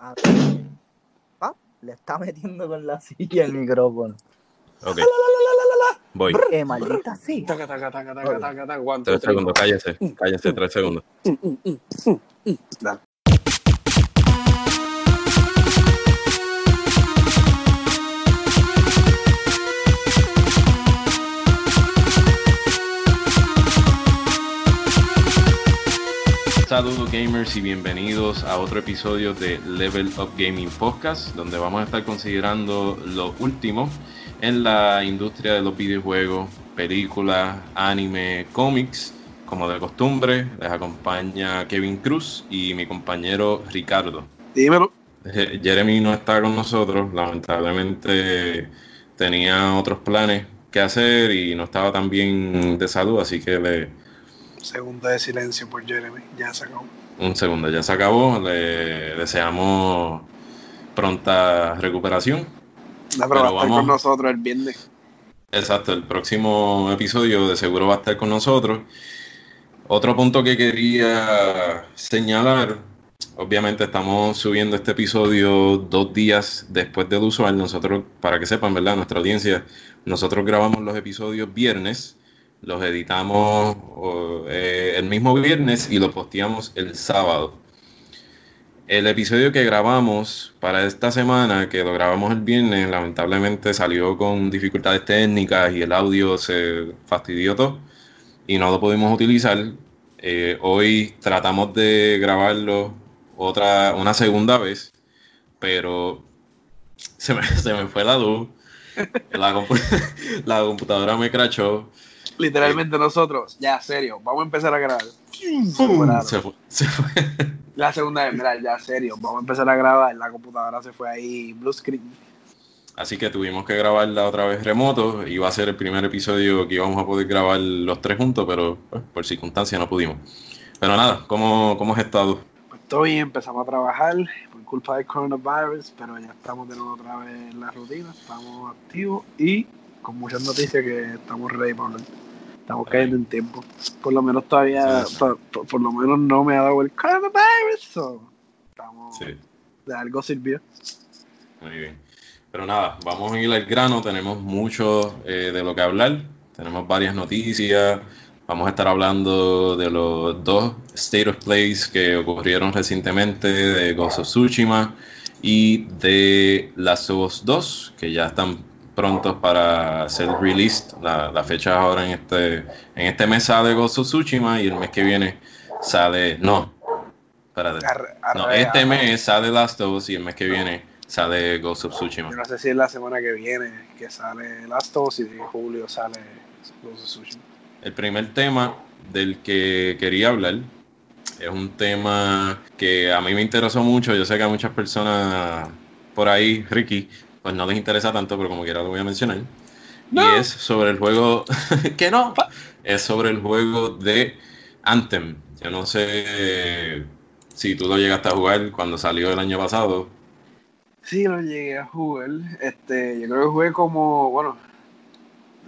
A Ah, le está metiendo con la silla el micrófono. Ok. Voy. Eh, maldita sea. Taca, taca, taca, taca, taca, taca, one, Tres three, segundos, cállese. Cállese, tres segundos. Dale. Saludos gamers y bienvenidos a otro episodio de Level Up Gaming Podcast, donde vamos a estar considerando lo último en la industria de los videojuegos, películas, anime, cómics. Como de costumbre, les acompaña Kevin Cruz y mi compañero Ricardo. Dímelo. Jeremy no está con nosotros, lamentablemente tenía otros planes que hacer y no estaba tan bien de salud, así que le, Segundo de silencio por Jeremy. Ya se acabó. un segundo, ya se acabó, le deseamos pronta recuperación. No, pero, Pero va a estar vamos- con nosotros el viernes. Exacto, el próximo episodio de seguro va a estar con nosotros. Otro punto que quería señalar, obviamente estamos subiendo este episodio dos días después del usual. Nosotros, para que sepan, ¿verdad? Nuestra audiencia, nosotros grabamos los episodios viernes, los editamos eh, el mismo viernes y los posteamos el sábado. El episodio que grabamos para esta semana, que lo grabamos el viernes, lamentablemente salió con dificultades técnicas y el audio se fastidió todo y no lo pudimos utilizar. Eh, hoy tratamos de grabarlo otra, una segunda vez, pero se me, se me fue la luz, la computadora me crachó, Literalmente nosotros, ya, serio, vamos a empezar a grabar. Se fue, se fue. La segunda vez, mira, ya, serio, vamos a empezar a grabar. La computadora se fue ahí, blue screen. Así que tuvimos que grabarla otra vez remoto. Iba a ser el primer episodio que íbamos a poder grabar los tres juntos, pero pues, por circunstancias no pudimos. Pero nada, ¿cómo, cómo has estado? Pues todo bien, empezamos a trabajar por culpa del coronavirus, pero ya estamos de nuevo otra vez en la rutina, estamos activos y con muchas noticias que estamos ready para hablar. Estamos cayendo en tiempo. Por lo menos todavía, Sí, sí. por, por- por lo menos no me ha dado el coronavirus. so, estamos, Sí, de algo sirvió. muy bien. Pero nada, vamos a ir al grano. Tenemos mucho eh, de lo que hablar. Tenemos varias noticias. Vamos a estar hablando de los dos State of Plays que ocurrieron recientemente, de Ghost of Tsushima y de Last of Us 2, que ya están prontos para ser released. La, la fecha ahora en este, en este mes sale Ghost of Tsushima y el mes que viene sale... No, espérate. Arre- No, arre- este arre- mes sale Last of Us y el mes que viene sale Ghost of Tsushima. Yo no sé si es la semana que viene que sale Last of Us y en julio sale Ghost of Tsushima. El primer tema del que quería hablar es un tema que a mí me interesó mucho. Yo sé que a muchas personas por ahí, Ricky, pues no les interesa tanto, pero como quiera lo voy a mencionar. No. Y es sobre el juego. que no, es sobre el juego de Anthem. Yo no sé si tú lo llegaste a jugar cuando salió el año pasado. Sí, lo llegué a jugar. Este, yo creo que jugué como, bueno,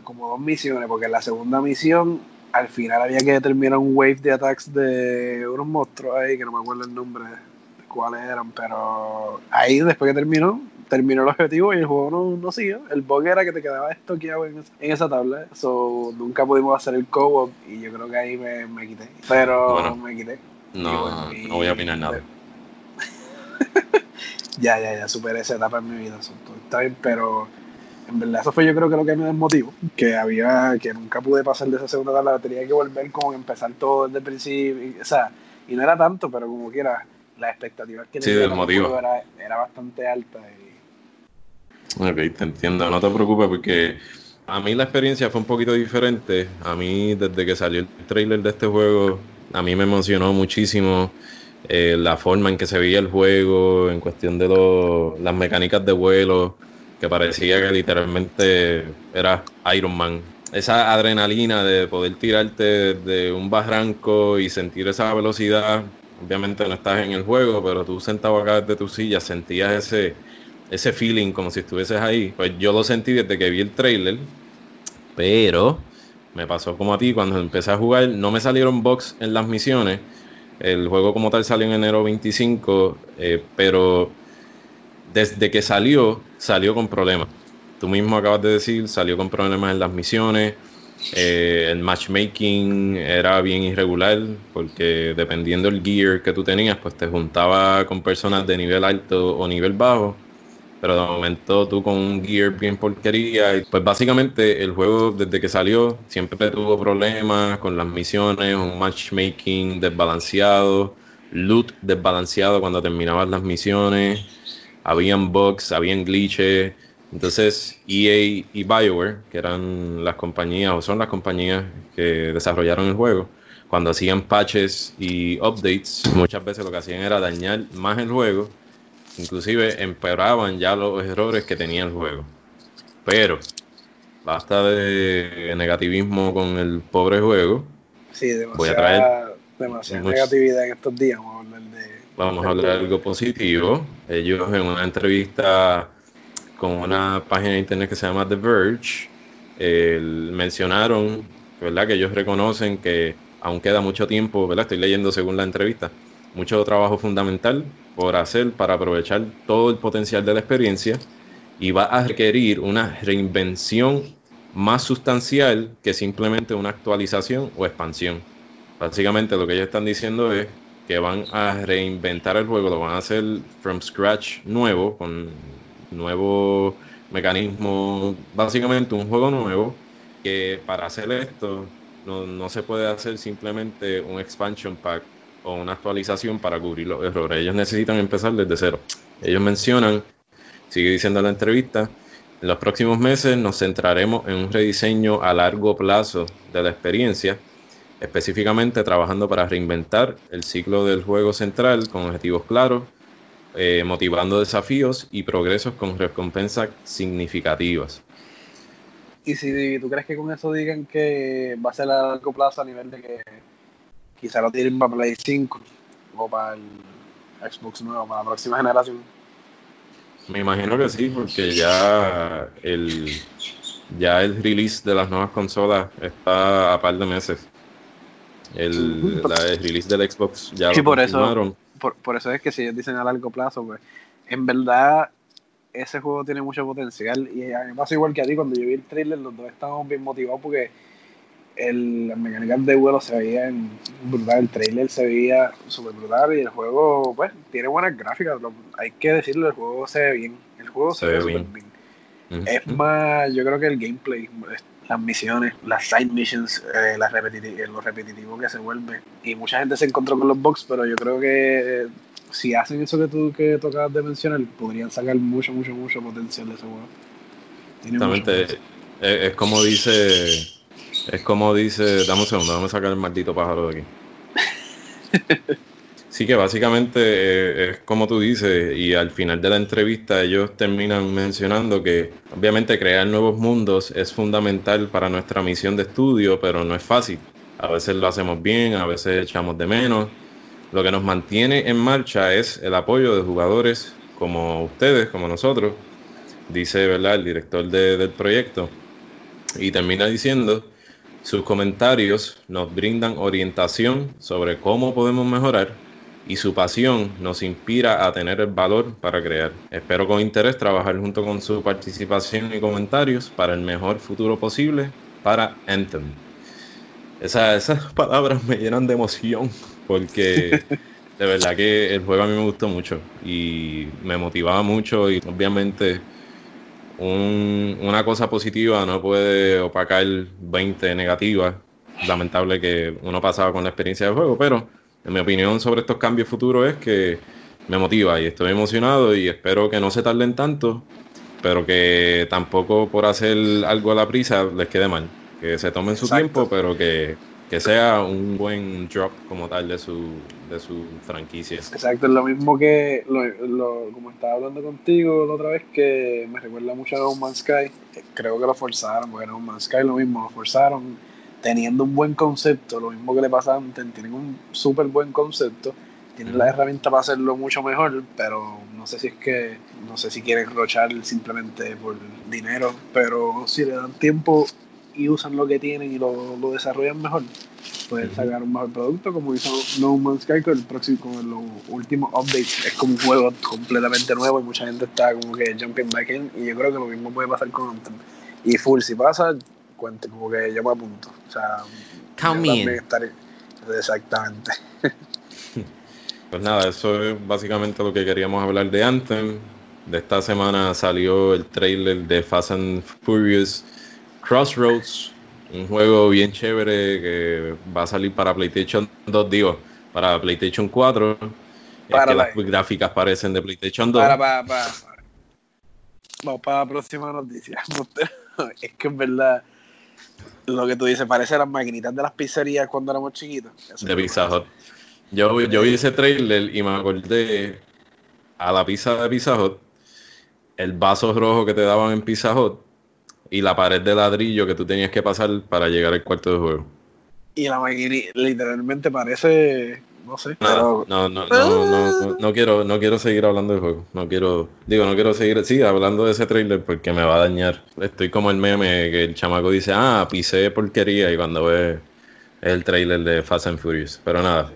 como dos misiones, porque en la segunda misión, al final había que determinar un wave de attacks de unos monstruos ahí, que no me acuerdo el nombre de cuáles eran, pero ahí después que terminó, terminó el objetivo y el juego no, no siguió. El bug era que te quedabas estoqueado en, esa- en esa tabla, so nunca pudimos hacer el co-op y yo creo que ahí me, me quité. Pero Bueno, me quité. No, Y no voy a opinar nada. ya, ya, ya superé esa etapa en mi vida. so, está bien, pero en verdad eso fue yo creo que lo que me desmotivó. Que había, que nunca pude pasar de esa segunda tabla, tenía que volver como empezar todo desde el principio. y- o sea, y no era tanto, pero como quiera, las expectativas que Sí, tenía era, era bastante alta. Y, Ok, te entiendo, no te preocupes porque a mí la experiencia fue un poquito diferente. A mí desde que salió el trailer de este juego, a mí me emocionó muchísimo eh, la forma en que se veía el juego, en cuestión de las mecánicas de vuelo, que parecía que literalmente era Iron Man. Esa adrenalina de poder tirarte de un barranco y sentir esa velocidad, obviamente no estás en el juego, pero tú sentado acá desde tu silla sentías ese ese feeling como si estuvieses ahí. Pues yo lo sentí desde que vi el trailer, pero me pasó como a ti cuando empecé a jugar, no me salieron box en las misiones, El juego como tal salió en enero 25, eh, pero desde que salió, salió con problemas. Tú mismo acabas de decir, salió con problemas en las misiones. Eh, el matchmaking era bien irregular porque dependiendo del gear que tú tenías, pues te juntaba con personas de nivel alto o nivel bajo. Pero de momento tú con un gear bien porquería. Pues básicamente el juego desde que salió siempre tuvo problemas con las misiones, un matchmaking desbalanceado, loot desbalanceado cuando terminabas las misiones, habían bugs, habían glitches entonces, EA y BioWare, que eran las compañías o son las compañías que desarrollaron el juego, cuando hacían patches y updates, muchas veces lo que hacían era dañar más el juego, inclusive empeoraban ya los errores que tenía el juego. Pero, basta de negativismo con el pobre juego. Sí, demasiada, Voy a traer negatividad en estos días. Vamos a hablar de. Vamos a hablar de algo positivo. Ellos en una entrevista con una página de internet que se llama The Verge, mencionaron ¿verdad? que ellos reconocen que aún queda mucho tiempo, ¿verdad? estoy leyendo según la entrevista, mucho trabajo fundamental por hacer para aprovechar todo el potencial de la experiencia y va a requerir una reinvención más sustancial que simplemente una actualización o expansión. Básicamente lo que ellos están diciendo es que van a reinventar el juego, lo van a hacer from scratch nuevo, con nuevo mecanismo, básicamente un juego nuevo, que para hacer esto no, se puede hacer simplemente un expansion pack o una actualización para cubrir los errores. Ellos necesitan empezar desde cero. Ellos mencionan, sigue diciendo la entrevista, en los próximos meses nos centraremos en un rediseño a largo plazo de la experiencia, específicamente trabajando para reinventar el ciclo del juego central con objetivos claros eh, motivando desafíos y progresos con recompensas significativas. ¿Y si tú crees que con eso digan que va a ser a largo plazo a nivel de que quizá lo tienen para Play 5 o para el Xbox nuevo, para la próxima generación? Me imagino que sí, porque ya el, ya el release de las nuevas consolas está a par de meses. El, release del Xbox ya sí, lo por eso por, eso es que si ellos dicen a largo plazo, pues en verdad ese juego tiene mucho potencial. Y a mí pasa igual que a ti, cuando yo vi el trailer, los dos estábamos bien motivados porque el, las mecánicas de vuelo se veían brutal, el trailer se veía súper brutal y el juego, pues, tiene buenas gráficas, hay que decirlo, el juego se ve bien, el juego se, ve súper bien. Es más, yo creo que el gameplay, las misiones, las side missions, eh, las eh, lo repetitivo que se vuelve. Y mucha gente se encontró con los box, pero yo creo que si hacen eso que tú que tocabas de mencionar, podrían sacar mucho, mucho, mucho potencial de ese juego. Exactamente. Es, como dice. Es como dice. Dame un segundo, vamos a sacar el maldito pájaro de aquí. Sí, que básicamente eh, es como tú dices, y al final de la entrevista ellos terminan mencionando que obviamente crear nuevos mundos es fundamental para nuestra misión de estudio, pero no es fácil. A veces lo hacemos bien, a veces echamos de menos. Lo que nos mantiene en marcha es el apoyo de jugadores como ustedes, como nosotros, dice ¿verdad? el director del proyecto. Y termina diciendo, sus comentarios nos brindan orientación sobre cómo podemos mejorar y su pasión nos inspira a tener el valor para crear. Espero con interés trabajar junto con su participación y comentarios para el mejor futuro posible para Anthem. esas palabras me llenan de emoción porque de verdad que el juego a mí me gustó mucho y me motivaba mucho y obviamente una cosa positiva no puede opacar 20 negativas. Lamentable que uno pasaba con la experiencia del juego, pero en mi opinión sobre estos cambios futuros es que me motiva y estoy emocionado y espero que no se tarden tanto, pero que tampoco por hacer algo a la prisa les quede mal. Que se tomen su tiempo, pero que, sea un buen drop como tal de su, de su franquicia. Exacto, es lo mismo que, lo, como estaba hablando contigo la otra vez, que me recuerda mucho a No Man's Sky. Creo que lo forzaron, porque No Man's Sky lo mismo, lo forzaron teniendo un buen concepto, lo mismo que le pasa antes, tienen un súper buen concepto, tienen la herramienta para hacerlo mucho mejor, pero no sé si es que, no sé si quieren rochar simplemente por dinero, pero si le dan tiempo y usan lo que tienen y lo, lo desarrollan mejor, pueden sacar un mejor producto, como hizo No Man's Sky con el próximo, con los últimos updates. Es como un juego completamente nuevo y mucha gente está como que jumping back in. Y yo creo que lo mismo puede pasar con Anthem. Y full, si pasa, cuente, como que yo me apunto. O sea, Come yo in. estaré- Exactamente. Pues nada, eso es básicamente lo que queríamos hablar de Anthem. De esta semana salió el trailer de Fast and Furious Crossroads, un juego bien chévere que va a salir para PlayStation 2, digo, para PlayStation 4. Es Para que la- las gráficas parecen de PlayStation 2. Para, para, para. Vamos para la próxima noticia. es que en verdad, lo que tú dices, parece las maquinitas de las pizzerías cuando éramos chiquitos. Eso de es Pizza Hut. Yo, yo vi ese trailer y me acordé a la pizza de Pizza Hut, el vaso rojo que te daban en Pizza Hut y la pared de ladrillo que tú tenías que pasar para llegar al cuarto de juego. Y la maquinita literalmente parece, no sé, Nada, pero no, no, no, no, no, no quiero, no quiero seguir hablando de juego. No quiero, digo, no quiero seguir, sí, hablando de ese trailer porque me va a dañar. Estoy como el meme que el chamaco dice, ah, pisé porquería y cuando ve el trailer de Fast and Furious. Pero nada.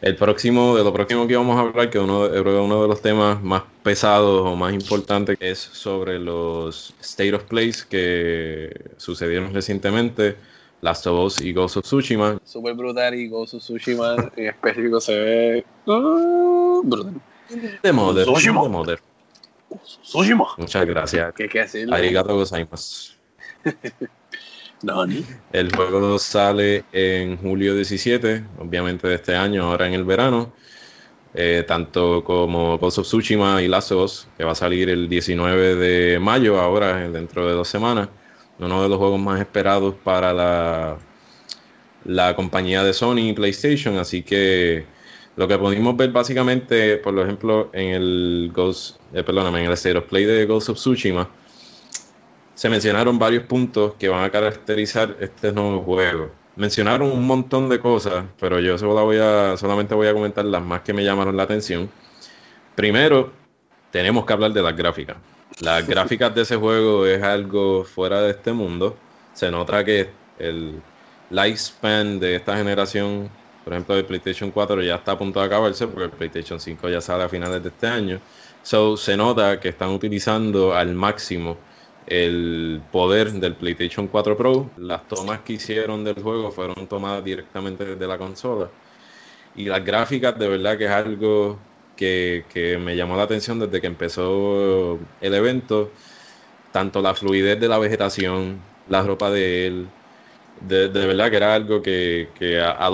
El próximo, de lo próximo que vamos a hablar, que uno, creo que uno de los temas más pesados o más importantes es sobre los State of Plays que sucedieron recientemente, Last of Us y Ghost of Tsushima. super brutal y Ghost of Tsushima en específico se ve ah, brutal. De Mother. Tsushima. de Mother. Tsushima. Muchas gracias. ¿Qué hay que decirle? Arigato gozaimasu. El juego sale en julio 17, obviamente de este año, ahora en el verano. Eh, tanto como Ghost of Tsushima y Last of que va a salir el 19 de mayo, ahora dentro de dos semanas. Uno de los juegos más esperados para la, la compañía de Sony y PlayStation. Así que lo que pudimos ver básicamente, por ejemplo, en el Ghost, eh, perdóname, en el State of Play de Ghost of Tsushima, se mencionaron varios puntos que van a caracterizar este nuevo juego. Mencionaron un montón de cosas, pero yo solo voy a, solamente voy a comentar las más que me llamaron la atención. Primero, tenemos que hablar de las gráficas. Las gráficas de ese juego es algo fuera de este mundo. Se nota que el lifespan de esta generación, por ejemplo, de PlayStation 4 ya está a punto de acabarse porque el PlayStation 5 ya sale a finales de este año. So, se nota que están utilizando al máximo el poder del PlayStation 4 Pro. Las tomas que hicieron del juego fueron tomadas directamente desde la consola. Y las gráficas, de verdad que es algo que, que me llamó la atención desde que empezó el evento. Tanto la fluidez de la vegetación, la ropa de él. De, de verdad que era algo que, que a, a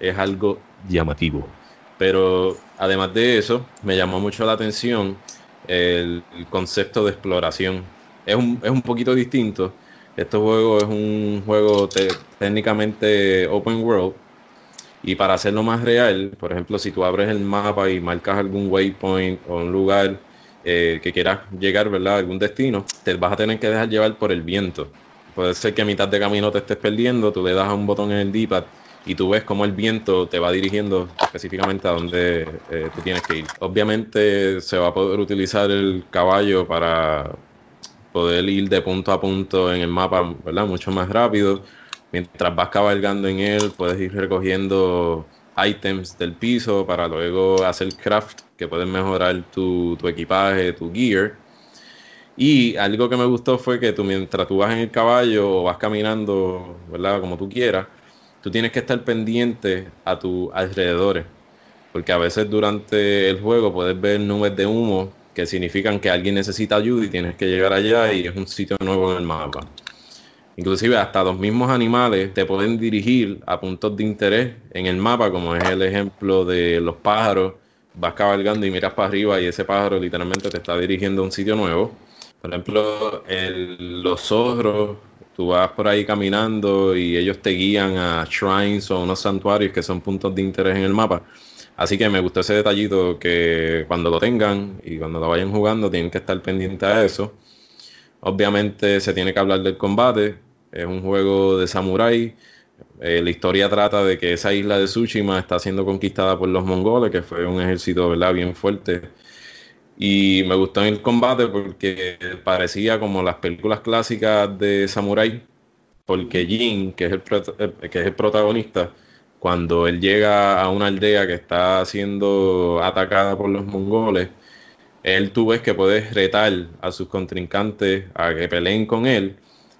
es algo llamativo. Pero además de eso, me llamó mucho la atención el concepto de exploración es un, es un poquito distinto. Este juego es un juego te- técnicamente open world. Y para hacerlo más real, por ejemplo, si tú abres el mapa y marcas algún waypoint o un lugar eh, que quieras llegar, ¿verdad? Algún destino, te vas a tener que dejar llevar por el viento. Puede ser que a mitad de camino te estés perdiendo, tú le das a un botón en el D-pad y tú ves cómo el viento te va dirigiendo específicamente a donde eh, tú tienes que ir. Obviamente se va a poder utilizar el caballo para poder ir de punto a punto en el mapa, ¿verdad? Mucho más rápido. Mientras vas cabalgando en él, puedes ir recogiendo items del piso para luego hacer craft, que pueden mejorar tu, tu equipaje, tu gear. Y algo que me gustó fue que tú mientras tú vas en el caballo o vas caminando, ¿verdad? Como tú quieras, tú tienes que estar pendiente a tus alrededores. Porque a veces durante el juego puedes ver nubes de humo que significan que alguien necesita ayuda y tienes que llegar allá y es un sitio nuevo en el mapa. Inclusive hasta los mismos animales te pueden dirigir a puntos de interés en el mapa, como es el ejemplo de los pájaros. Vas cabalgando y miras para arriba y ese pájaro literalmente te está dirigiendo a un sitio nuevo. Por ejemplo, los zorros, tú vas por ahí caminando y ellos te guían a shrines o unos santuarios que son puntos de interés en el mapa. Así que me gustó ese detallito que cuando lo tengan y cuando lo vayan jugando tienen que estar pendientes a eso. Obviamente se tiene que hablar del combate. Es un juego de samurái. Eh, la historia trata de que esa isla de Tsushima está siendo conquistada por los mongoles, que fue un ejército ¿verdad? bien fuerte Y me gustó el combate porque parecía como las películas clásicas de Samurai, porque Jin, que es el, eh, que es el protagonista, cuando él llega a una aldea que está siendo atacada por los mongoles, él tú ves que puedes retar a sus contrincantes a que peleen con él.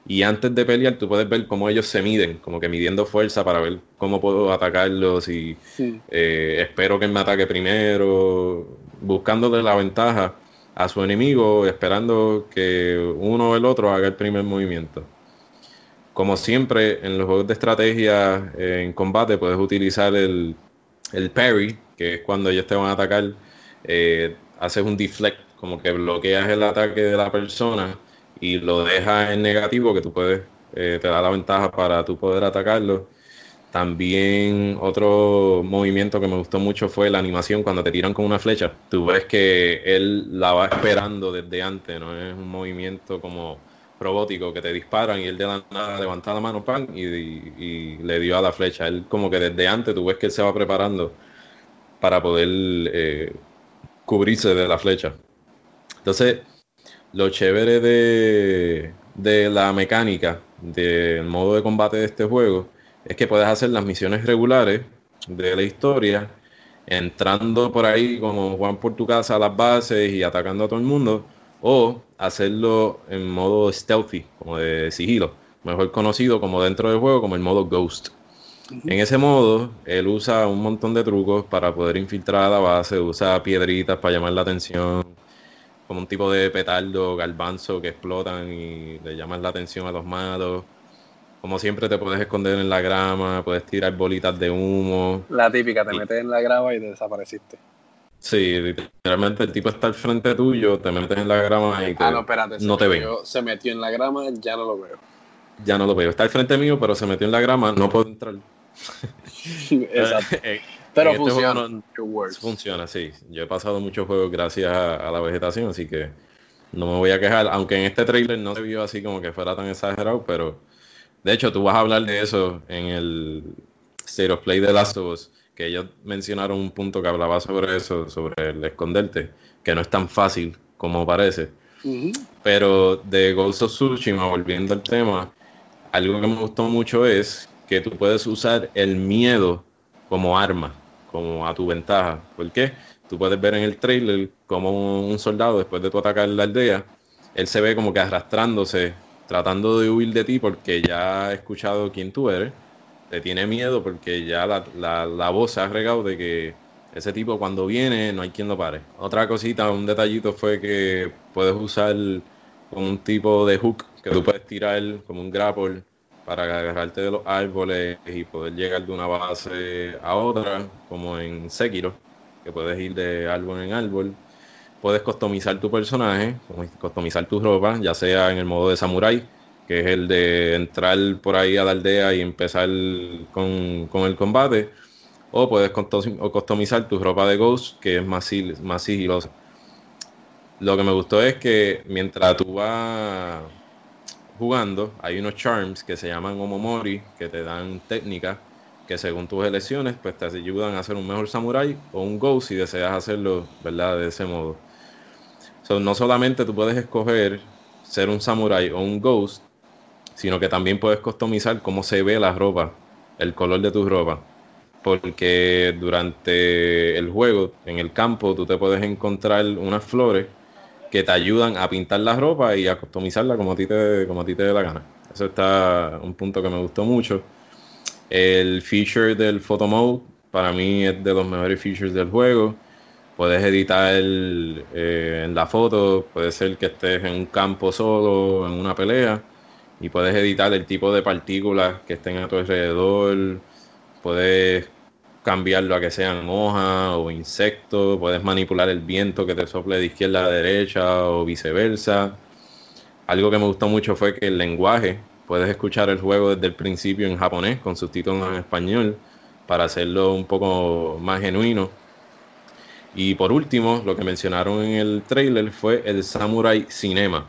Y antes de pelear, tú puedes ver cómo ellos se miden, como que midiendo fuerza para ver cómo puedo atacarlos y eh, espero que él me ataque primero, buscándole la ventaja a su enemigo, esperando que uno o el otro haga el primer movimiento. Como siempre, en los juegos de estrategia eh, en combate puedes utilizar el, el parry, que es cuando ellos te van a atacar. Eh, haces un deflect, como que bloqueas el ataque de la persona y lo dejas en negativo, que tú puedes, eh, te da la ventaja para tú poder atacarlo. También otro movimiento que me gustó mucho fue la animación cuando te tiran con una flecha. Tú ves que él la va esperando desde antes, no es un movimiento como robótico que te disparan y él de la nada levanta la mano pan y, le dio a la flecha. Él como que desde antes tú ves que él se va preparando para poder eh, cubrirse de la flecha. Entonces, lo chévere de, de la mecánica del modo de combate de este juego es que puedes hacer las misiones regulares de la historia entrando por ahí como Juan por tu casa a las bases y atacando a todo el mundo o hacerlo en modo stealthy, como de sigilo, mejor conocido como dentro del juego como el modo Ghost. En ese modo, él usa un montón de trucos para poder infiltrar a la base, usa piedritas para llamar la atención, como un tipo de petardo, galbanzo que explotan y le llaman la atención a los malos. Como siempre te puedes esconder en la grama, puedes tirar bolitas de humo. La típica, te metes en la grama y te desapareciste. Sí, literalmente el tipo está al frente tuyo, te metes en la grama y ah, no, espérate, no te ve. Se metió en la grama, ya no lo veo. Ya no lo veo. Está al frente mío, pero se metió en la grama, no puedo entrar. Exacto. Pero este funciona. funciona, sí. Yo he pasado muchos juegos gracias a, la vegetación, así que no me voy a quejar. Aunque en este trailer no se vio así como que fuera tan exagerado, pero de hecho tú vas a hablar de eso en el State of Play de Last of Us, que ellos mencionaron un punto que hablaba sobre eso, sobre el esconderte, que no es tan fácil como parece. Pero de Ghost of Tsushima, volviendo al tema, algo que me gustó mucho es que tú puedes usar el miedo como arma, como a tu ventaja. ¿Por qué? Tú puedes ver en el trailer como un soldado, después de tu atacar la aldea, él se ve como que arrastrándose, tratando de huir de ti porque ya ha escuchado quién tú eres. Te tiene miedo porque ya la, la voz se ha regado de que ese tipo cuando viene no hay quien lo pare. Otra cosita, un detallito fue que puedes usar como un tipo de hook que tú puedes tirar como un grapple para agarrarte de los árboles y poder llegar de una base a otra, como en Sekiro, que puedes ir de árbol en árbol. Puedes customizar tu personaje, customizar tu ropa, ya sea en el modo de samurai, que es el de entrar por ahí a la aldea y empezar con, el combate, o puedes customizar tu ropa de Ghost, que es más, más sigilosa. Lo que me gustó es que mientras tú vas jugando, hay unos charms que se llaman Omomori, que te dan técnicas que según tus elecciones, pues te ayudan a ser un mejor samurai o un ghost si deseas hacerlo, ¿verdad? De ese modo. no solamente tú puedes escoger ser un samurai o un ghost, sino que también puedes customizar cómo se ve la ropa, el color de tu ropa. Porque durante el juego, en el campo, tú te puedes encontrar unas flores que te ayudan a pintar la ropa y a customizarla como a ti te, como a ti te dé la gana. Eso está un punto que me gustó mucho. El feature del photo mode para mí es de los mejores features del juego. Puedes editar eh, en la foto, puede ser que estés en un campo solo, en una pelea, y puedes editar el tipo de partículas que estén a tu alrededor. Puedes cambiarlo a que sean hojas o insectos, puedes manipular el viento que te sople de izquierda a derecha o viceversa. Algo que me gustó mucho fue que el lenguaje, puedes escuchar el juego desde el principio en japonés con subtítulos en español para hacerlo un poco más genuino. Y por último, lo que mencionaron en el trailer fue el Samurai Cinema,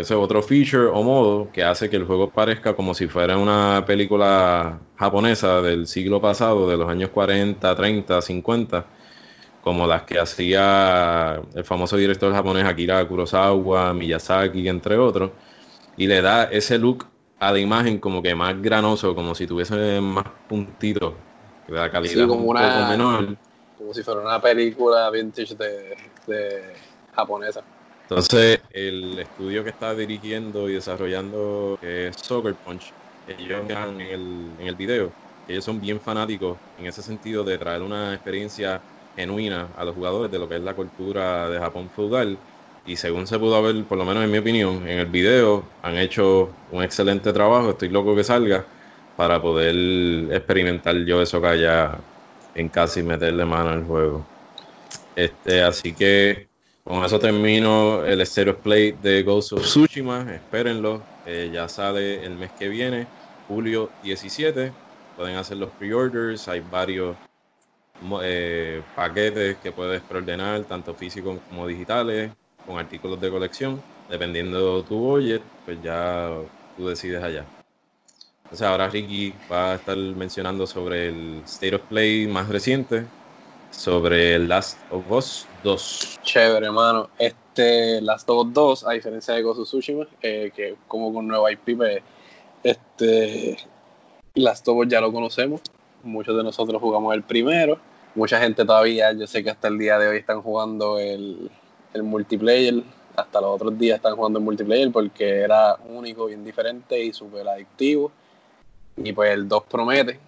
ese es otro feature o modo que hace que el juego parezca como si fuera una película japonesa del siglo pasado, de los años 40, 30, 50, como las que hacía el famoso director japonés Akira Kurosawa, Miyazaki, entre otros, y le da ese look a la imagen como que más granoso, como si tuviese más puntitos, que da calidad como un una- poco menor. Como si fuera una película vintage de, de japonesa. Entonces, el estudio que está dirigiendo y desarrollando, es Soccer Punch, ellos en el, en el video, ellos son bien fanáticos en ese sentido de traer una experiencia genuina a los jugadores de lo que es la cultura de Japón feudal. Y según se pudo ver, por lo menos en mi opinión, en el video han hecho un excelente trabajo. Estoy loco que salga para poder experimentar yo eso que haya en casa y meterle mano al juego. Este, así que con eso termino el Stereo Play de Ghost of Tsushima. Espérenlo. eh, ya sale el mes que viene, julio 17. Pueden hacer los pre-orders. Hay varios eh, paquetes que puedes preordenar, tanto físicos como digitales, con artículos de colección. Dependiendo de tu budget, pues ya tú decides allá. Entonces ahora Ricky va a estar mencionando sobre el State of Play más reciente, sobre Last of Us 2. Chévere, hermano. Este, Last of Us 2, a diferencia de of Tsushima, eh, que como con nueva IP, pues, este, Last of Us ya lo conocemos. Muchos de nosotros jugamos el primero. Mucha gente todavía, yo sé que hasta el día de hoy están jugando el, el multiplayer. Hasta los otros días están jugando el multiplayer porque era único, bien diferente y súper adictivo. Y pues el 2 promete.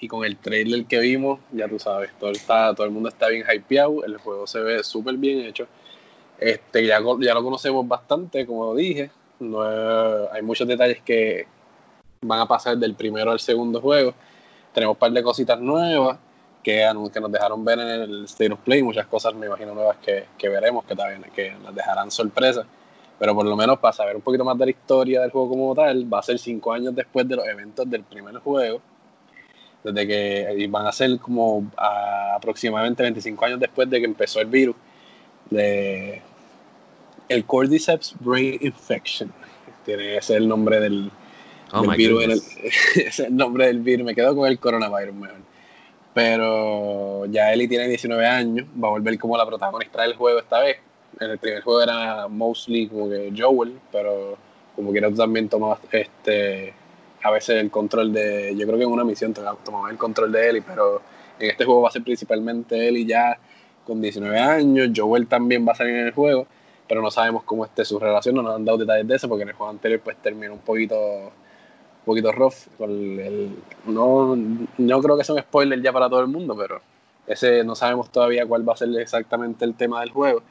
Y con el trailer que vimos, ya tú sabes, todo, está, todo el mundo está bien hypeado, el juego se ve súper bien hecho. Este, ya, ya lo conocemos bastante, como dije. No hay muchos detalles que van a pasar del primero al segundo juego. Tenemos un par de cositas nuevas que, que nos dejaron ver en el State of Play, muchas cosas me imagino nuevas que, que veremos, que también que nos dejarán sorpresa. Pero por lo menos para saber un poquito más de la historia del juego como tal, va a ser cinco años después de los eventos del primer juego desde que y van a ser como ah, aproximadamente 25 años después de que empezó el virus de el Cordyceps Brain Infection. Tiene ese es el nombre del, Oh del virus en el- goodness. ese es el nombre del virus. Me quedo con el coronavirus mejor pero ya Ellie tiene 19 años. Va a volver como la protagonista del juego esta vez. En el primer juego era mostly como que Joel pero como quiera tú también tomas este a veces el control de. Yo creo que en una misión tomaba el control de Ellie, pero en este juego va a ser principalmente Ellie ya con 19 años. Joel también va a salir en el juego, pero no sabemos cómo esté su relación. No nos han dado detalles de eso porque en el juego anterior pues terminó un poquito un poquito rough con el, no, no creo que sea un spoiler ya para todo el mundo pero ese no sabemos todavía cuál va a ser exactamente el tema del juego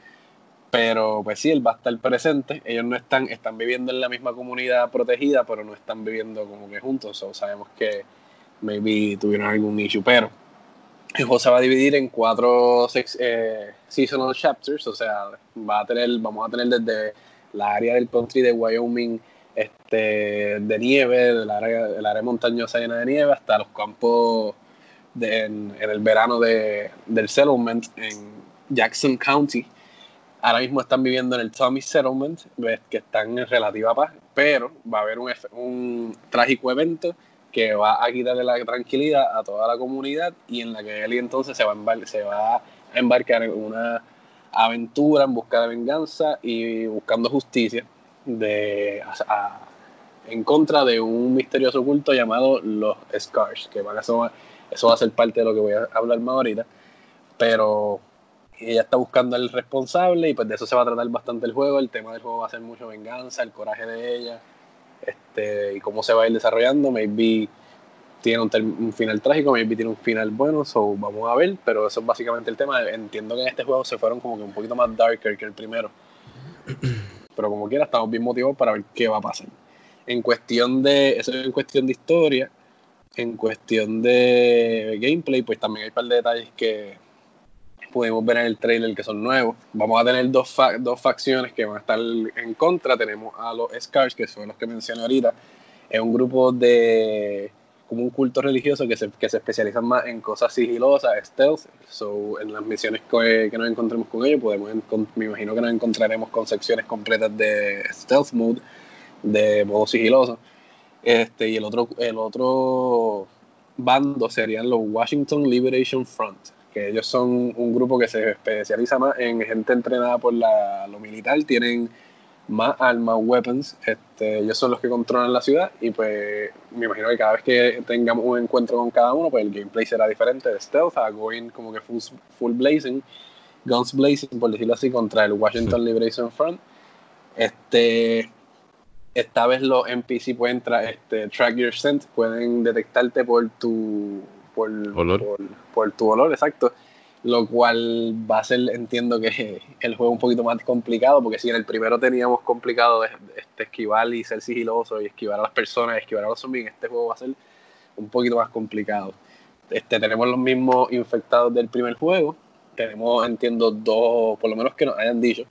pero pues sí, él va a estar presente. Ellos no están, están viviendo en la misma comunidad protegida, pero no están viviendo como que juntos. So, sabemos que maybe tuvieron algún issue, pero el juego se va a dividir en cuatro eh, seasonal chapters, o sea, va a tener, vamos a tener desde la área del country de Wyoming, este, de nieve, del área, área montañosa llena de nieve, hasta los campos en, en el verano de, del settlement en Jackson County ahora mismo están viviendo en el Tommy Settlement, que están en relativa paz, pero va a haber un, un trágico evento que va a quitarle la tranquilidad a toda la comunidad y en la que Ellie entonces se va a, embarcar en una aventura en busca de venganza y buscando justicia de, en contra de un misterioso culto llamado los Scars, que van a- eso va a ser parte de lo que voy a hablar más ahorita, pero ella está buscando al responsable y pues de eso se va a tratar bastante el juego. El tema del juego va a ser mucho venganza, el coraje de ella este, y cómo se va a ir desarrollando. Maybe tiene un, un final trágico, maybe tiene un final bueno, so vamos a ver, pero eso es básicamente el tema. Entiendo que en este juego se fueron como que un poquito más darker que el primero. Pero como quiera, estamos bien motivados para ver qué va a pasar. En cuestión de, eso es en cuestión de historia, en cuestión de gameplay, pues también hay un par de detalles que, pudimos ver en el trailer que son nuevos. Vamos a tener dos, fa- dos facciones que van a estar en contra. Tenemos a los Scars, que son los que mencioné ahorita. Es un grupo de como un culto religioso que se, que se especializan más en cosas sigilosas, stealth. So, en las misiones que, que nos encontremos con ellos, podemos me imagino que nos encontraremos con secciones completas de stealth mode, de modo sigiloso. Este, y el otro, el otro bando serían los Washington Liberation Front, ellos son un grupo que se especializa más en gente entrenada por la, lo militar, tienen más armas, weapons, este, ellos son los que controlan la ciudad y pues me imagino que cada vez que tengamos un encuentro con cada uno, pues el gameplay será diferente de stealth a going como que full, full blazing, guns blazing, por decirlo así, contra el Washington Liberation Front. Este, esta vez los NPC pueden este, track your scent, pueden detectarte por tu por, olor. Por, por, tu olor, exacto. Lo cual va a ser, entiendo que el juego un poquito más complicado, porque si en el primero teníamos complicado este, esquivar y ser sigiloso y esquivar a las personas, esquivar a los zombies, este juego va a ser un poquito más complicado. Este, tenemos los mismos infectados del primer juego, tenemos, entiendo, dos, por lo menos que nos hayan dicho,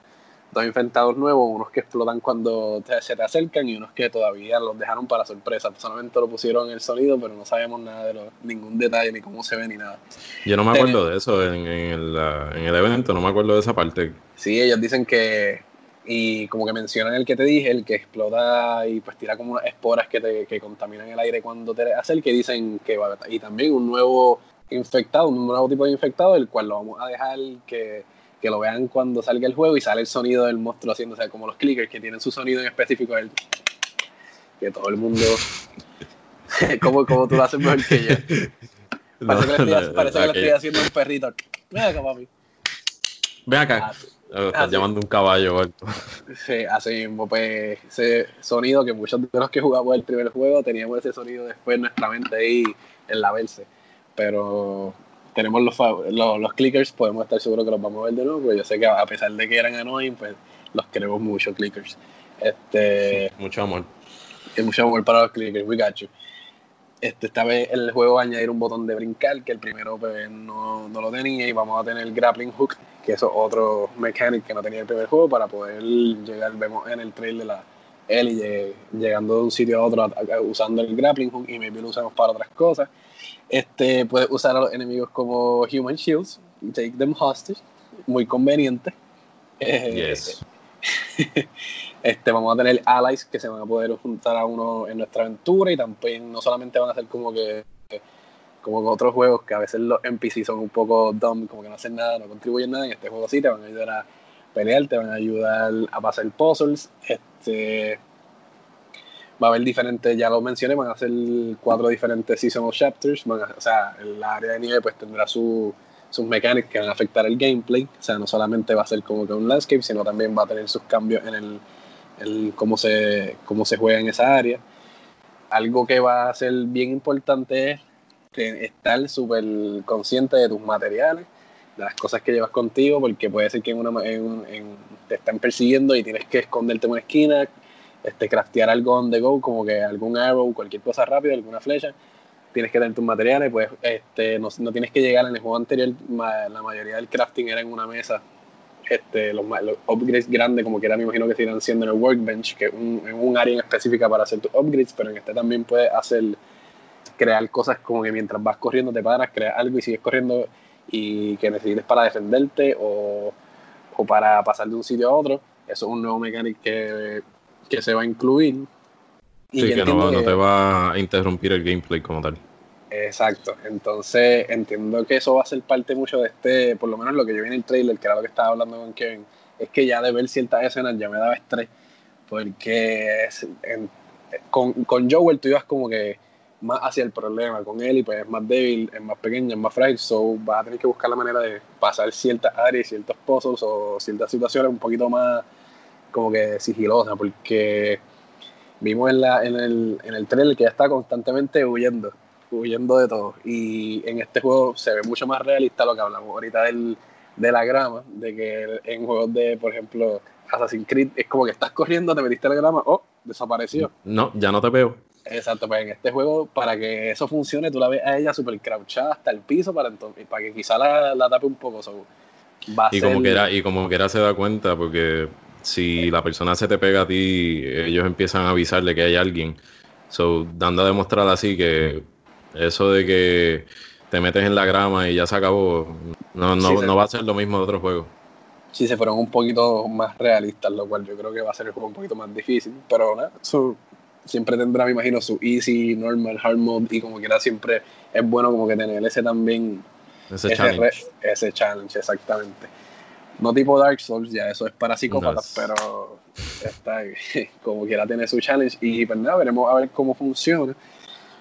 dos infectados nuevos, unos que explotan cuando te, se te acercan y unos que todavía los dejaron para sorpresa. Solamente lo pusieron en el sonido, pero no sabemos nada de lo, ningún detalle, ni cómo se ve, ni nada. Yo no me acuerdo de eso en, en, el, en, el, evento, no me acuerdo de esa parte. Sí, ellos dicen que, y como que mencionan el que te dije, el que explota y pues tira como unas esporas que, te, que contaminan el aire cuando te acerca, y dicen que va a... Y también un nuevo infectado, un nuevo tipo de infectado, el cual lo vamos a dejar que, que, lo vean cuando salga el juego y sale el sonido del monstruo haciéndose como los clickers que tienen su sonido en específico, el que todo el mundo, como, como tú lo haces mejor que yo. Parece, no, que, le estoy, no, estoy haciendo un perrito. Ven acá, papi. Ven acá. Ah, estás así. llamando un caballo alto. Sí, así mismo, pues ese sonido que muchos de los que jugamos el primer juego teníamos ese sonido después en nuestra mente ahí en la verse pero tenemos los, los, los, clickers, podemos estar seguros que los vamos a ver de nuevo, porque yo sé que a pesar de que eran annoying, pues los queremos mucho, clickers. Este, sí, mucho amor. Y mucho amor para los clickers, we got you. Este, esta vez el juego va a añadir un botón de brincar, que el primero pues, no, no, lo tenía, y vamos a tener el grappling hook, que es otro mechanic que no tenía el primer juego, para poder llegar, vemos en el trail de la Ellie llegando de un sitio a otro usando el grappling hook, y maybe lo usamos para otras cosas. Este, puedes usar a los enemigos como Human Shields, take them hostage, muy conveniente. Yes. este, vamos a tener allies que se van a poder juntar a uno en nuestra aventura y también no solamente van a ser como que como con otros juegos que a veces los NPC son un poco dumb, como que no hacen nada, no contribuyen nada, en este juego sí te van a ayudar a pelear, te van a ayudar a pasar puzzles, este va a haber diferentes, ya lo mencioné, van a ser cuatro diferentes seasonal chapters, o sea, el área de nieve pues tendrá su, sus mecánicas que van a afectar el gameplay, o sea, no solamente va a ser como que un landscape, sino también va a tener sus cambios en el, el cómo, se, cómo se juega en esa área. Algo que va a ser bien importante es estar súper consciente de tus materiales, de las cosas que llevas contigo, porque puede ser que en una, en, en, te están persiguiendo y tienes que esconderte en una esquina, este, craftear algo on the go, como que algún arrow, cualquier cosa rápida, alguna flecha, tienes que tener tus materiales, pues este, no, no, tienes que llegar en el juego anterior, la mayoría del crafting era en una mesa, este, los, los upgrades grandes, como quiera, me imagino que sigan siendo en el workbench, que es un, un, área en específica para hacer tus upgrades, pero en este también puedes hacer, crear cosas como que mientras vas corriendo te paras, creas algo y sigues corriendo y que necesites para defenderte o, o para pasar de un sitio a otro. Eso es un nuevo mecánico que que se va a incluir. Y sí, que no, no, te va a interrumpir el gameplay como tal. Exacto, entonces entiendo que eso va a ser parte mucho de este, por lo menos lo que yo vi en el trailer, que era lo que estaba hablando con Kevin, es que ya de ver ciertas escenas ya me daba estrés, porque en, con, con Joel tú ibas como que más hacia el problema, con él y pues es más débil, es más pequeño, es más frágil, so vas a tener que buscar la manera de pasar ciertas áreas, ciertos pozos o ciertas situaciones un poquito más como que sigilosa, porque vimos en, la, en, el, en el trailer que ella está constantemente huyendo, huyendo de todo. Y en este juego se ve mucho más realista lo que hablamos ahorita del, de la grama, de que en juegos de, por ejemplo, Assassin's Creed, es como que estás corriendo, te metiste la grama, oh, desapareció. No, ya no te veo. Exacto, pues en este juego, para que eso funcione, tú la ves a ella súper crouchada hasta el piso para, entonces, para que quizá la, la tape un poco. So, va y, ser... como quiera, y como quiera se da cuenta, porque si la persona se te pega a ti, ellos empiezan a avisarle que hay alguien. So, dando a demostrar así que eso de que te metes en la grama y ya se acabó, no, no, sí, no va a ser lo mismo de otro juego. Sí, se fueron un poquito más realistas, lo cual yo creo que va a ser el juego un poquito más difícil, pero nada, so, siempre tendrá, me imagino, su easy, normal, hard mode y como quiera siempre es bueno como que tener ese también Ese, ese, challenge. re- ese challenge, exactamente. No tipo Dark Souls, ya eso es para psicópatas, No. pero está, como quiera tener su challenge. Y pues nada, veremos a ver cómo funciona.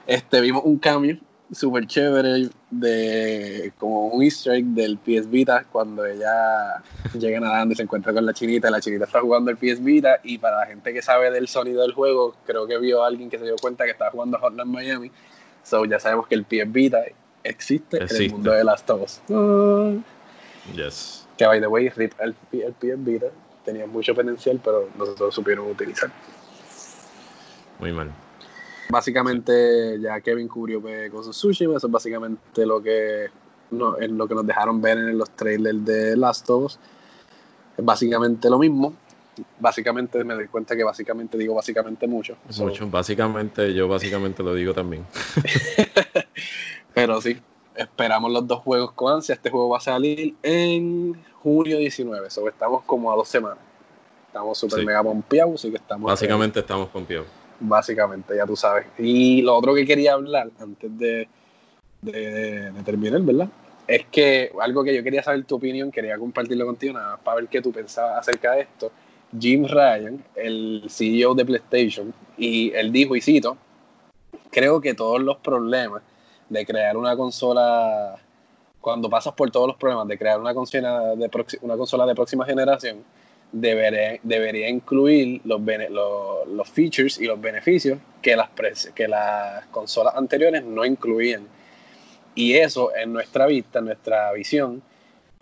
Este, vimos un cambio súper chévere de como un easter egg del PS Vita cuando ella llega nadando y se encuentra con la chinita, la chinita está jugando el PS Vita y para la gente que sabe del sonido del juego, creo que vio a alguien que se dio cuenta que estaba jugando Hotline Miami, so ya sabemos que el PS Vita existe, en el mundo de Us. Ah. Yes. Que by the way, RIP el, el PS Vita tenía mucho potencial, pero no se lo supieron utilizar. Muy mal. Básicamente ya Kevin cubrió pues, con su sushi, eso es básicamente lo que, no, es lo que nos dejaron ver en los trailers de Last of Us. Es básicamente lo mismo. Básicamente me doy cuenta que básicamente digo básicamente mucho. So, Mucho. Básicamente, yo básicamente lo digo también. pero sí, esperamos los dos juegos con ansia. Este juego va a salir en junio 19, so estamos como a dos semanas. Estamos súper Sí. mega pompeados, así que estamos... Básicamente estamos Pio. básicamente, ya tú sabes. Y lo otro que quería hablar antes de, de, de terminar, ¿verdad? Es que algo que yo quería saber tu opinión, quería compartirlo contigo, nada más para ver qué tú pensabas acerca de esto. Jim Ryan, el CEO de PlayStation, y él dijo, y cito, creo que todos los problemas de crear una consola, cuando pasas por todos los problemas de crear una consola de, una consola de próxima generación, debería, debería incluir los, los, los features y los beneficios que las, que las consolas anteriores no incluían. Y eso, en nuestra vista, en nuestra visión,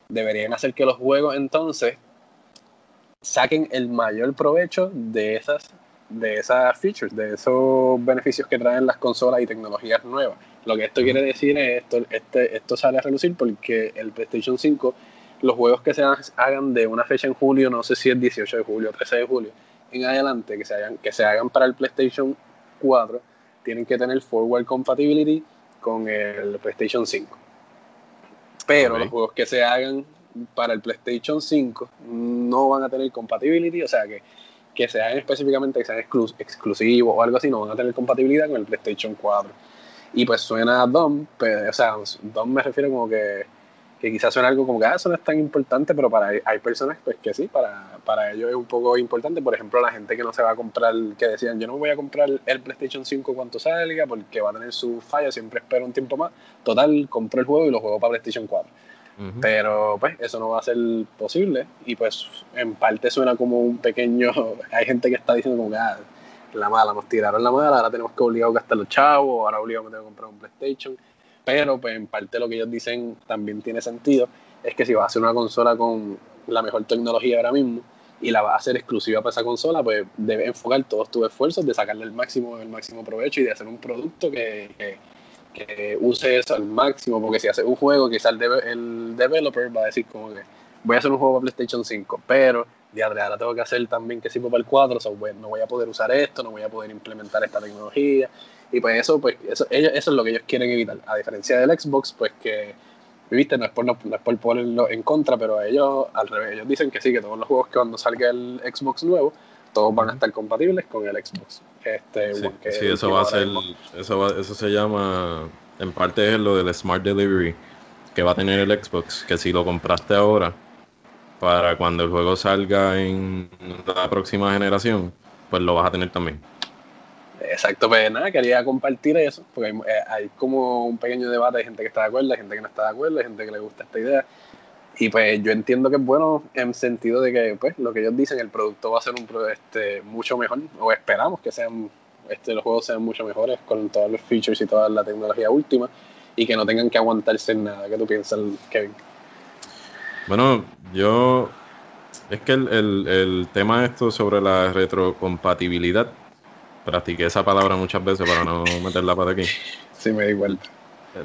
deberían hacer que los juegos entonces saquen el mayor provecho de esas, de esas features, de esos beneficios que traen las consolas y tecnologías nuevas. Lo que esto quiere decir es esto, este, esto sale a relucir porque el PlayStation 5 los juegos que se hagan de una fecha en julio, no sé si es 18 de julio, 13 de julio, en adelante, que se hagan, que se hagan para el PlayStation 4, tienen que tener forward compatibility con el PlayStation 5. Pero los juegos que se hagan para el PlayStation 5 no van a tener compatibility, o sea que, que se hagan específicamente que sean exclus- exclusivos o algo así, no van a tener compatibilidad con el PlayStation 4. Y pues suena DOM, pero, o sea, DOM me refiero como que que quizás suena algo como que ah, eso no es tan importante, pero para hay personas pues que sí, para, para ellos es un poco importante. Por ejemplo, la gente que no se va a comprar, que decían yo no voy a comprar el PlayStation 5 cuando salga porque va a tener su falla, siempre espero un tiempo más. Total, compro el juego y lo juego para PlayStation 4. Pero pues eso no va a ser posible y pues en parte suena como un pequeño, hay gente que está diciendo como ah, la mala, nos tiraron la mala, ahora tenemos que obligar a gastar los chavos, ahora obligamos a comprar un PlayStation. Pero pues en parte lo que ellos dicen también tiene sentido, es que si vas a hacer una consola con la mejor tecnología ahora mismo y la vas a hacer exclusiva para esa consola, pues debes enfocar todos tus esfuerzos de sacarle el máximo, el máximo provecho y de hacer un producto que, que, que use eso al máximo, porque si haces un juego, quizás el, el developer va a decir como que voy a hacer un juego para PlayStation 5, pero diadre, ahora tengo que hacer también que sirva para el 4, o sea, bueno, no voy a poder usar esto, no voy a poder implementar esta tecnología, y pues eso, pues eso, ellos, eso es lo que ellos quieren evitar, a diferencia del Xbox, pues que, viste, no es por, no, no ponerlo en contra, pero ellos, al revés, ellos dicen que sí, que todos los juegos que cuando salga el Xbox nuevo, todos van a estar compatibles con el Xbox. Este, Sí, sí, es eso va a ser, eso, va- eso se llama, en parte es lo del Smart Delivery que va a tener el Xbox, que si lo compraste ahora, para cuando el juego salga en la próxima generación, pues lo vas a tener también. Exacto, pues nada, quería compartir eso, porque hay, eh, hay como un pequeño debate, hay gente que está de acuerdo, hay gente que no está de acuerdo, hay gente que le gusta esta idea. Y pues yo entiendo que es bueno en sentido de que pues lo que ellos dicen, el producto va a ser un este, mucho mejor, o esperamos que sean este, los juegos sean mucho mejores con todos los features y toda la tecnología última y que no tengan que aguantarse en nada. ¿Qué tú piensas, Kevin? Bueno, yo. Es que el, el, el tema esto sobre la retrocompatibilidad, practiqué esa palabra muchas veces para no meter la pata aquí. Sí, me di cuenta.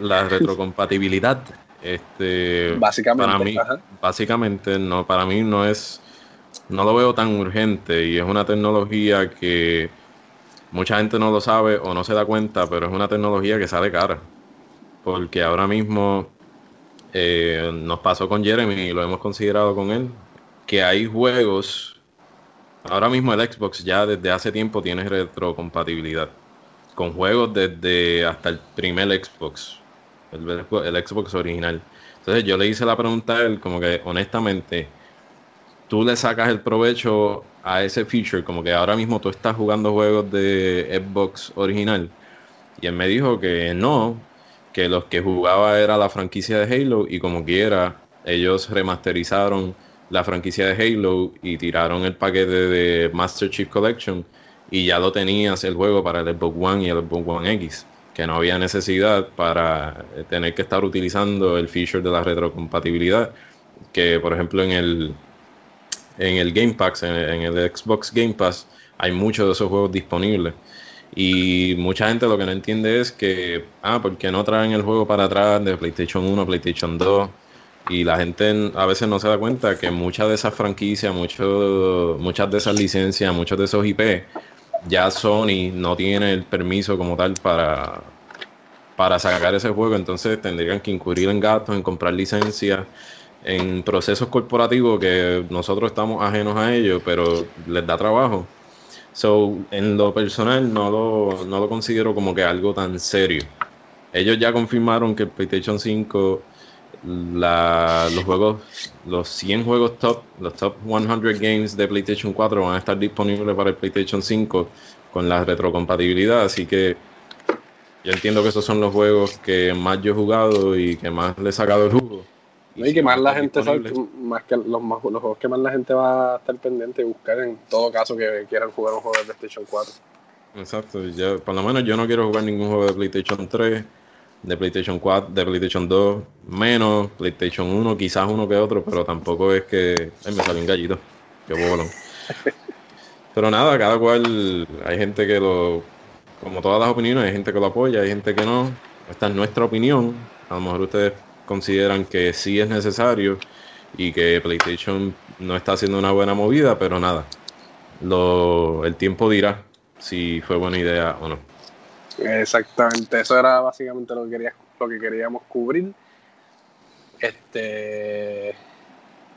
La retrocompatibilidad, este, Básicamente, para mí, ajá. básicamente, no, para mí no es, no lo veo tan urgente y es una tecnología que mucha gente no lo sabe o no se da cuenta, pero es una tecnología que sale cara. Porque ahora mismo eh, nos pasó con Jeremy y lo hemos considerado con él, que hay juegos, ahora mismo el Xbox ya desde hace tiempo tiene retrocompatibilidad, con juegos desde hasta el primer Xbox, el, Xbox original. Entonces yo le hice la pregunta a él, como que honestamente, tú le sacas el provecho a ese feature, como que ahora mismo tú estás jugando juegos de Xbox original. Y él me dijo que no, que los que jugaba era la franquicia de Halo y como quiera, ellos remasterizaron la franquicia de Halo y tiraron el paquete de Master Chief Collection y ya lo tenías el juego para el Xbox One y el Xbox One X, que no había necesidad para tener que estar utilizando el feature de la retrocompatibilidad, que por ejemplo en el en el Game Pass, en, el Xbox Game Pass, hay muchos de esos juegos disponibles. Y mucha gente lo que no entiende es que, ah, ¿por qué no traen el juego para atrás de PlayStation 1, PlayStation 2? Y la gente a veces no se da cuenta que muchas de esas franquicias, muchas de esas licencias, muchos de esos IP, ya Sony no tiene el permiso como tal para, para sacar ese juego. Entonces tendrían que incurrir en gastos, en comprar licencias en procesos corporativos que nosotros estamos ajenos a ellos, pero les da trabajo. So, en lo personal no lo, no lo considero como que algo tan serio. Ellos ya confirmaron que el PlayStation 5, la, los juegos, los 100 juegos top, los top 100 games de PlayStation 4 van a estar disponibles para el PlayStation 5 con la retrocompatibilidad, así que yo entiendo que esos son los juegos que más yo he jugado y que más le he sacado el jugo. Y que más la gente más que los, los juegos que más la gente va a estar pendiente y buscar en todo caso que quieran jugar un juego de PlayStation 4. Exacto, por lo menos yo no quiero jugar ningún juego de PlayStation 3, de PlayStation 4, de PlayStation 2, menos PlayStation 1, quizás uno que otro, pero tampoco es que ay, me sale un gallito, que bolo. pero nada, cada cual, hay gente que lo, como todas las opiniones, hay gente que lo apoya, hay gente que no. Esta es nuestra opinión. A lo mejor ustedes consideran que sí es necesario y que PlayStation no está haciendo una buena movida, pero nada, lo, el tiempo dirá si fue buena idea o no. Exactamente, eso era básicamente lo que, quería, lo que queríamos cubrir este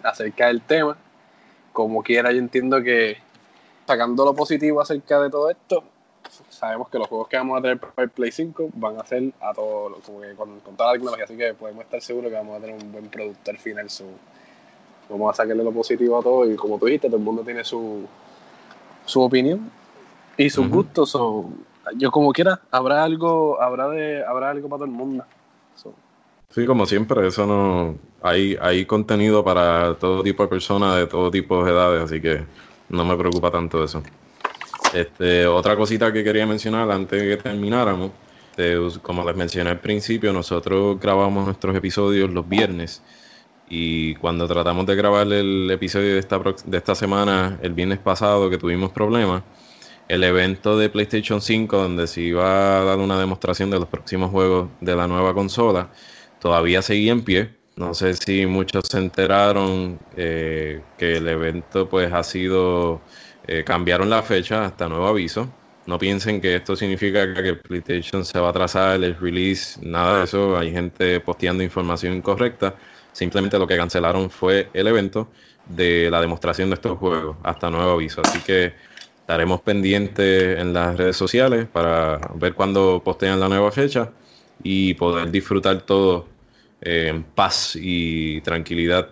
acerca del tema. Como quiera, yo entiendo que sacando lo positivo acerca de todo esto, sabemos que los juegos que vamos a tener para el Play 5 van a ser a todo, como que con, toda la tecnología, así que podemos estar seguros que vamos a tener un buen producto al final. vamos a sacarle lo positivo a todo y como tú dijiste, todo el mundo tiene su, su opinión y sus gustos. Yo como quiera, habrá algo, habrá de, habrá algo para todo el mundo. Sí, como siempre, eso no hay, hay contenido para todo tipo de personas de todo tipo de edades, así que no me preocupa tanto eso. Este, otra cosita que quería mencionar antes de que termináramos, como les mencioné al principio, nosotros grabamos nuestros episodios los viernes y cuando tratamos de grabar el episodio de esta, de esta semana, el viernes pasado que tuvimos problemas, el evento de PlayStation 5 donde se iba a dar una demostración de los próximos juegos de la nueva consola, todavía seguía en pie. No sé si muchos se enteraron eh, que el evento pues ha sido eh, cambiaron la fecha hasta nuevo aviso. No piensen que esto significa que PlayStation se va a atrasar el release, nada de eso. Hay gente posteando información incorrecta. Simplemente lo que cancelaron fue el evento de la demostración de estos juegos hasta nuevo aviso. Así que estaremos pendientes en las redes sociales para ver cuándo postean la nueva fecha y poder disfrutar todo eh, en paz y tranquilidad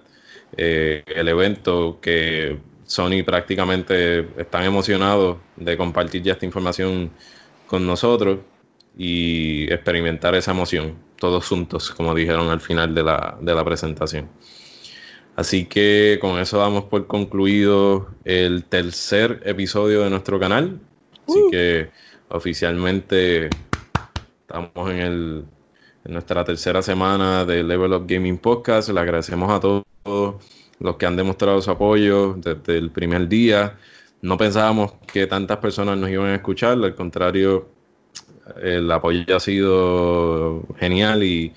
eh, el evento que Sony prácticamente están emocionados de compartir ya esta información con nosotros y experimentar esa emoción, todos juntos, como dijeron al final de la, de la presentación. Así que con eso damos por concluido el tercer episodio de nuestro canal. Así uh. que oficialmente estamos en, el, en nuestra tercera semana de Level Up Gaming Podcast. Le agradecemos a todos los que han demostrado su apoyo desde el primer día. No pensábamos que tantas personas nos iban a escuchar, al contrario, el apoyo ha sido genial y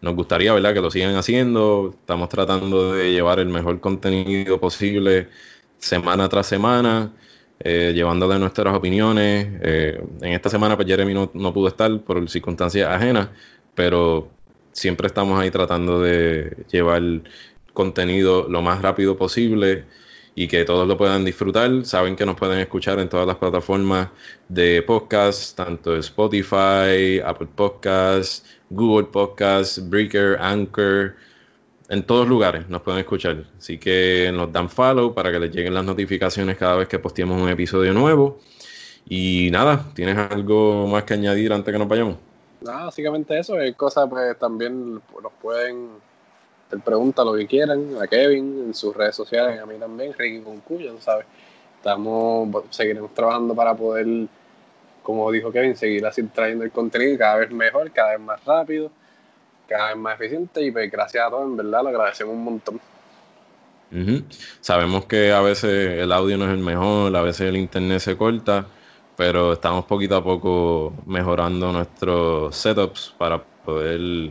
nos gustaría ¿verdad? que lo sigan haciendo. Estamos tratando de llevar el mejor contenido posible semana tras semana, eh, llevándole nuestras opiniones. Eh, en esta semana pues Jeremy no, no pudo estar por circunstancias ajenas, pero siempre estamos ahí tratando de llevar contenido lo más rápido posible y que todos lo puedan disfrutar. Saben que nos pueden escuchar en todas las plataformas de podcast, tanto Spotify, Apple Podcasts, Google Podcasts, Breaker, Anchor, en todos lugares nos pueden escuchar. Así que nos dan follow para que les lleguen las notificaciones cada vez que posteemos un episodio nuevo. Y nada, ¿tienes algo más que añadir antes que nos vayamos? Nada, básicamente eso. Es cosa, pues también nos pueden hacer preguntas lo que quieran a Kevin en sus redes sociales, a mí también, Ricky Concuya, ¿sabes? Estamos, seguiremos trabajando para poder, como dijo Kevin, seguir así trayendo el contenido cada vez mejor, cada vez más rápido cada vez más eficiente y pues gracias a todos, en verdad, lo agradecemos un montón. Sabemos que a veces el audio no es el mejor, a veces el internet se corta, pero estamos poquito a poco mejorando nuestros setups para poder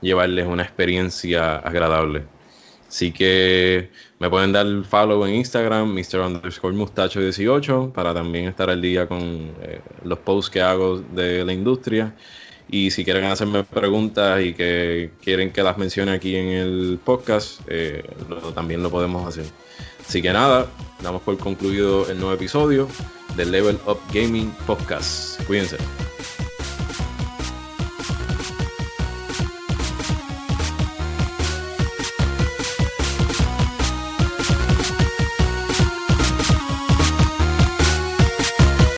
llevarles una experiencia agradable. Así que me pueden dar follow en Instagram, Mr. underscore mustacho 18, para también estar al día con eh, los posts que hago de la industria. Y si quieren hacerme preguntas y que quieren que las mencione aquí en el podcast, eh, también lo podemos hacer. Así que nada, damos por concluido el nuevo episodio del Level Up Gaming Podcast. Cuídense.